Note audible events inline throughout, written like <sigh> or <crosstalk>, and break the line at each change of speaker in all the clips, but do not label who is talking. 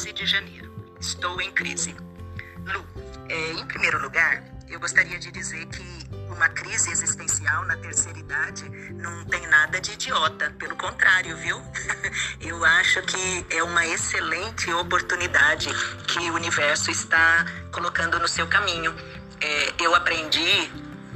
13 de janeiro. Estou em crise. Lu, é, em primeiro lugar, eu gostaria de dizer que uma crise existencial na terceira idade não tem nada de idiota, pelo contrário, viu? <laughs> Eu acho que é uma excelente oportunidade que o universo está colocando no seu caminho. É, eu aprendi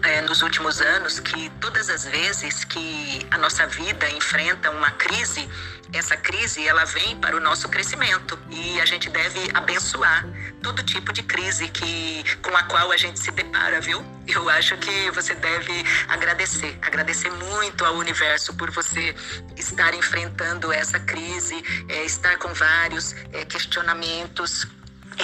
é, nos últimos anos que todas as vezes que a nossa vida enfrenta uma crise, essa crise ela vem para o nosso crescimento e a gente deve abençoar todo tipo de crise que com a qual a gente se depara, viu? Eu acho que você deve agradecer, agradecer muito ao universo por você estar enfrentando essa crise, é, estar com vários é, questionamentos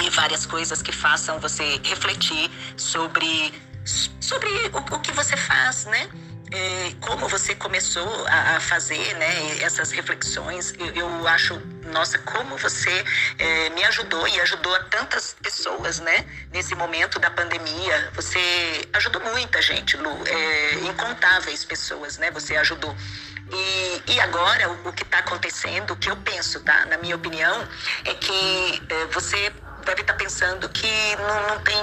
e várias coisas que façam você refletir sobre sobre o, o que você faz, né? É, como você começou a, fazer né, essas reflexões. Eu, eu, acho, nossa, como você é, me ajudou e ajudou a tantas pessoas né, nesse momento da pandemia. Você ajudou muita gente, Lu, é, incontáveis pessoas, né? Você ajudou. E, e agora, o, o que está acontecendo, o que eu penso, tá? Na minha opinião, é que você deve estar tá pensando que não, não, tem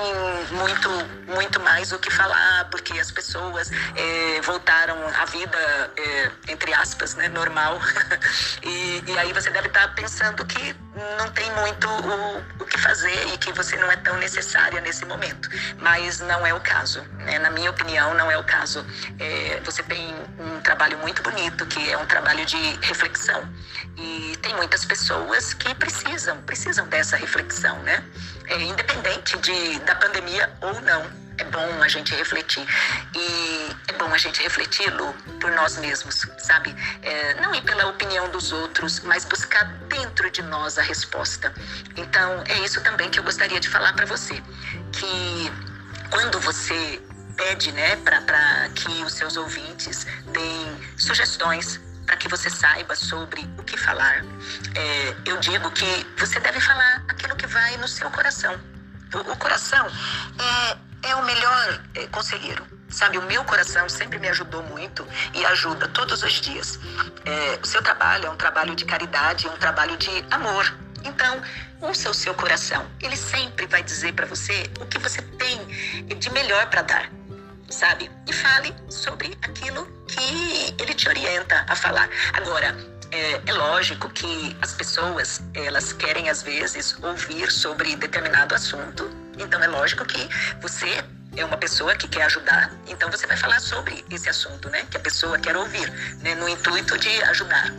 muito, muito mais o que falar, porque as pessoas é, voltaram à vida, é, entre aspas, né, normal. <laughs> e, e, aí você deve estar tá pensando que não tem muito o, o que fazer e que você não é tão necessária nesse momento. Mas não é o caso. Né? Na minha opinião, não é o caso. É, você tem um trabalho muito bonito, que é um trabalho de reflexão. E tem muitas pessoas que precisam, precisam dessa reflexão, né? É, independente de, da pandemia ou não. É bom a gente refletir. E é bom a gente refletir, Lu, por nós mesmos, sabe? É, não ir pela opinião dos outros, mas buscar dentro de nós a resposta. Então, é isso também que eu gostaria de falar para você. Que quando você pede, né, para que os seus ouvintes deem sugestões para que você saiba sobre o que falar. É, eu digo que você deve falar aquilo que vai no seu coração. O, o coração é, é o melhor é, conselheiro. Sabe, o meu coração sempre me ajudou muito e ajuda todos os dias. É, o seu trabalho é um trabalho de caridade, é um trabalho de amor. Então, ouça o seu coração. Ele sempre vai dizer para você o que você tem de melhor para dar sabe? E fale sobre aquilo que ele te orienta a falar. Agora, é, é, lógico que as pessoas elas querem às vezes ouvir sobre determinado assunto. Então é lógico que você é uma pessoa que quer ajudar, então você vai falar sobre esse assunto, né? Que a pessoa quer ouvir, né? No intuito de ajudar.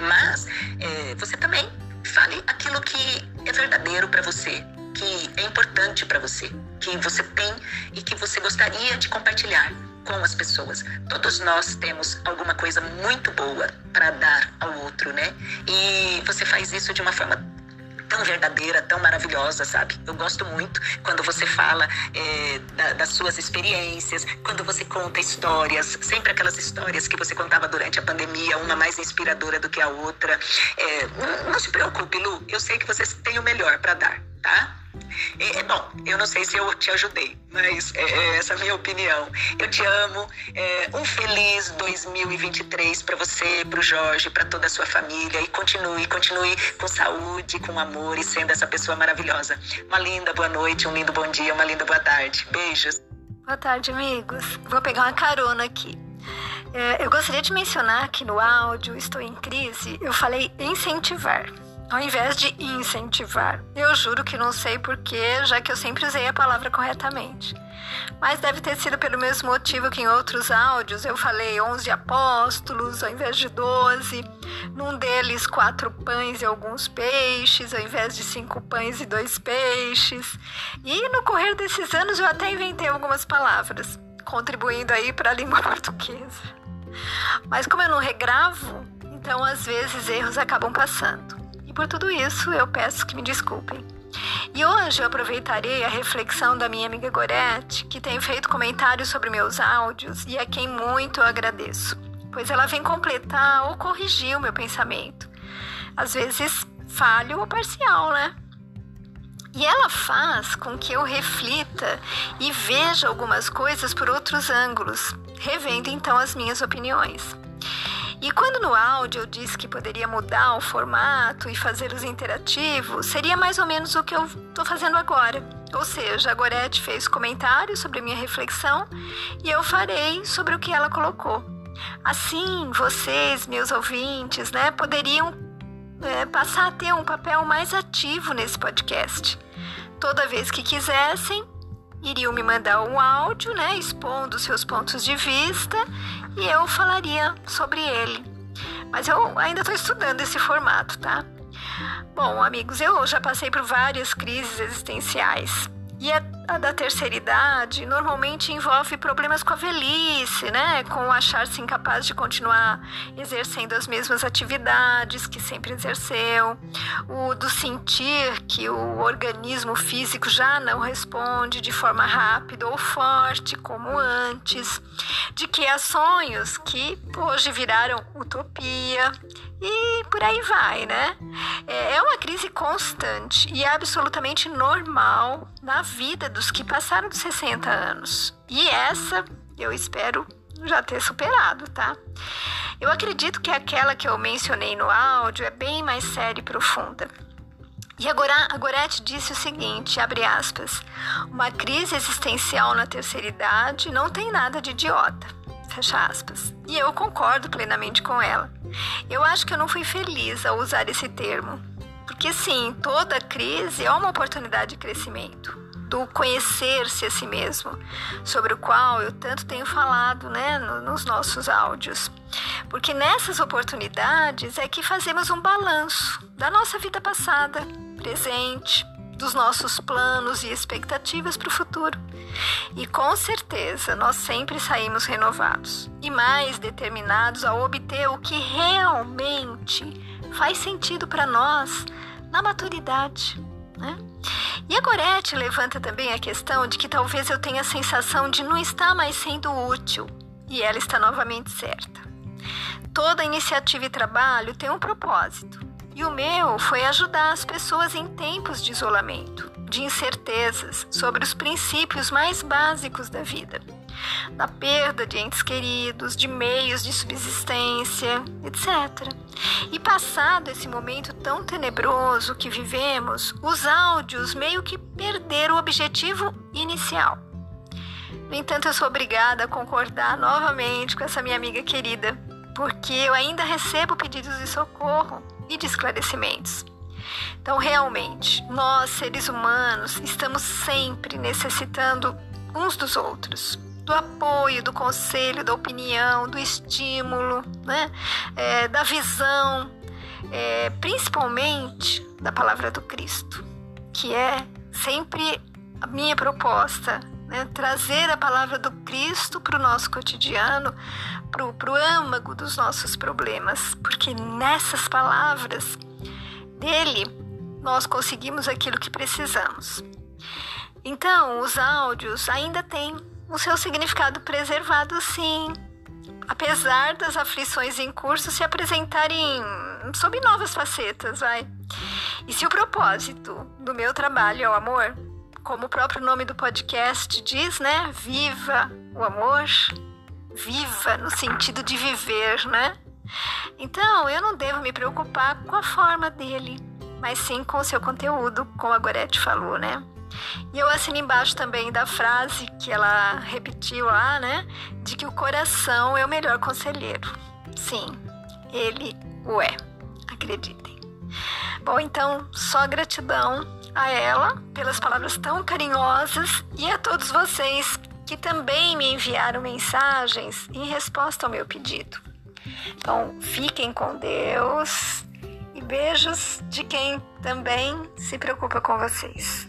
Mas é, você também fale aquilo que é verdadeiro para você, que é importante para você, que você tem e que você gostaria de compartilhar com as pessoas. Todos nós temos alguma coisa muito boa para dar ao outro, né? E você faz isso de uma forma tão verdadeira, tão maravilhosa, sabe? Eu gosto muito quando você fala é, da, das suas experiências, quando você conta histórias, sempre aquelas histórias que você contava durante a pandemia, uma mais inspiradora do que a outra. É, não, não se preocupe, Lu, eu sei que você tem o melhor para dar, tá? É, bom, eu não sei se eu te ajudei, mas é, é essa é a minha opinião. Eu te amo. É, um feliz 2023 para você, para o Jorge, para toda a sua família. E continue, continue com saúde, com amor e sendo essa pessoa maravilhosa. Uma linda boa noite, um lindo bom dia, uma linda boa tarde. Beijos.
Boa tarde, amigos. Vou pegar uma carona aqui. É, eu gostaria de mencionar que no áudio Estou em Crise, eu falei incentivar ao invés de incentivar. Eu juro que não sei porquê, já que eu sempre usei a palavra corretamente. Mas deve ter sido pelo mesmo motivo que em outros áudios eu falei 11 apóstolos ao invés de 12, num deles quatro pães e alguns peixes, ao invés de cinco pães e dois peixes. E no correr desses anos eu até inventei algumas palavras, contribuindo aí para a língua <laughs> portuguesa. Mas como eu não regravo, então às vezes erros acabam passando por tudo isso eu peço que me desculpem. E hoje eu aproveitarei a reflexão da minha amiga Gorete, que tem feito comentários sobre meus áudios e a quem muito eu agradeço, pois ela vem completar ou corrigir o meu pensamento. Às vezes falho ou parcial, né? E ela faz com que eu reflita e veja algumas coisas por outros ângulos, revendo então as minhas opiniões. E quando no áudio eu disse que poderia mudar o formato e fazer os interativos, seria mais ou menos o que eu estou fazendo agora. Ou seja, a Gorete fez comentários sobre a minha reflexão e eu farei sobre o que ela colocou. Assim, vocês, meus ouvintes, né, poderiam é, passar a ter um papel mais ativo nesse podcast. Toda vez que quisessem, iriam me mandar um áudio, né, expondo seus pontos de vista e eu falaria sobre ele. Mas eu ainda estou estudando esse formato, tá? Bom, amigos, eu já passei por várias crises existenciais. E a, a, da terceira idade normalmente envolve problemas com a velhice, né? Com achar-se incapaz de continuar exercendo as mesmas atividades que sempre exerceu, o do sentir que o organismo físico já não responde de forma rápida ou forte como antes, de que há sonhos que hoje viraram utopia e por aí vai, né? É, é uma crise constante e absolutamente normal na vida dos que passaram de 60 anos. E essa eu espero já ter superado, tá? Eu acredito que aquela que eu mencionei no áudio é bem mais séria e profunda. E agora a Gorete disse o seguinte, abre aspas, uma crise existencial na terceira idade não tem nada de idiota, fecha aspas. E eu concordo plenamente com ela. Eu acho que eu não fui feliz ao usar esse termo, porque sim, toda crise é uma oportunidade de crescimento, do conhecer-se a si mesmo, sobre o qual eu tanto tenho falado né, nos nossos áudios. Porque nessas oportunidades é que fazemos um balanço da nossa vida passada, presente, dos nossos planos e expectativas para o futuro. E com certeza nós sempre saímos renovados e mais determinados a obter o que realmente faz sentido para nós na maturidade. Né? E a Gorete levanta também a questão de que talvez eu tenha a sensação de não estar mais sendo útil, e ela está novamente certa. Toda iniciativa e trabalho tem um propósito, e o meu foi ajudar as pessoas em tempos de isolamento, de incertezas sobre os princípios mais básicos da vida, da perda de entes queridos, de meios de subsistência, etc. E passado esse momento tão tenebroso que vivemos, os áudios meio que perderam o objetivo inicial. No entanto, eu sou obrigada a concordar novamente com essa minha amiga querida, porque eu ainda recebo pedidos de socorro e de esclarecimentos. Então, realmente, nós, seres humanos, estamos sempre necessitando uns dos outros, do apoio, do conselho, da opinião, do estímulo, né? É, da visão, é, principalmente da palavra do Cristo, que é sempre a minha proposta, né? trazer a palavra do Cristo para o nosso cotidiano, para o âmago dos nossos problemas, porque nessas palavras dele nós conseguimos aquilo que precisamos. Então, os áudios ainda têm o seu significado preservado, sim, apesar das aflições em curso se apresentarem sob novas facetas, vai. E se o propósito do meu trabalho é o amor, como o próprio nome do podcast diz, né? Viva o amor, viva no sentido de viver, né? Então, eu não devo me preocupar com a forma dele, mas sim com o seu conteúdo, como a Gorete falou, né? E eu assino embaixo também da frase que ela repetiu lá, né? De que o coração é o melhor conselheiro. Sim, ele o é. Acreditem. Bom, então, só gratidão a ela pelas palavras tão carinhosas e a todos vocês que também me enviaram mensagens em resposta ao meu pedido. Então, fiquem com Deus beijos de quem também se preocupa com vocês.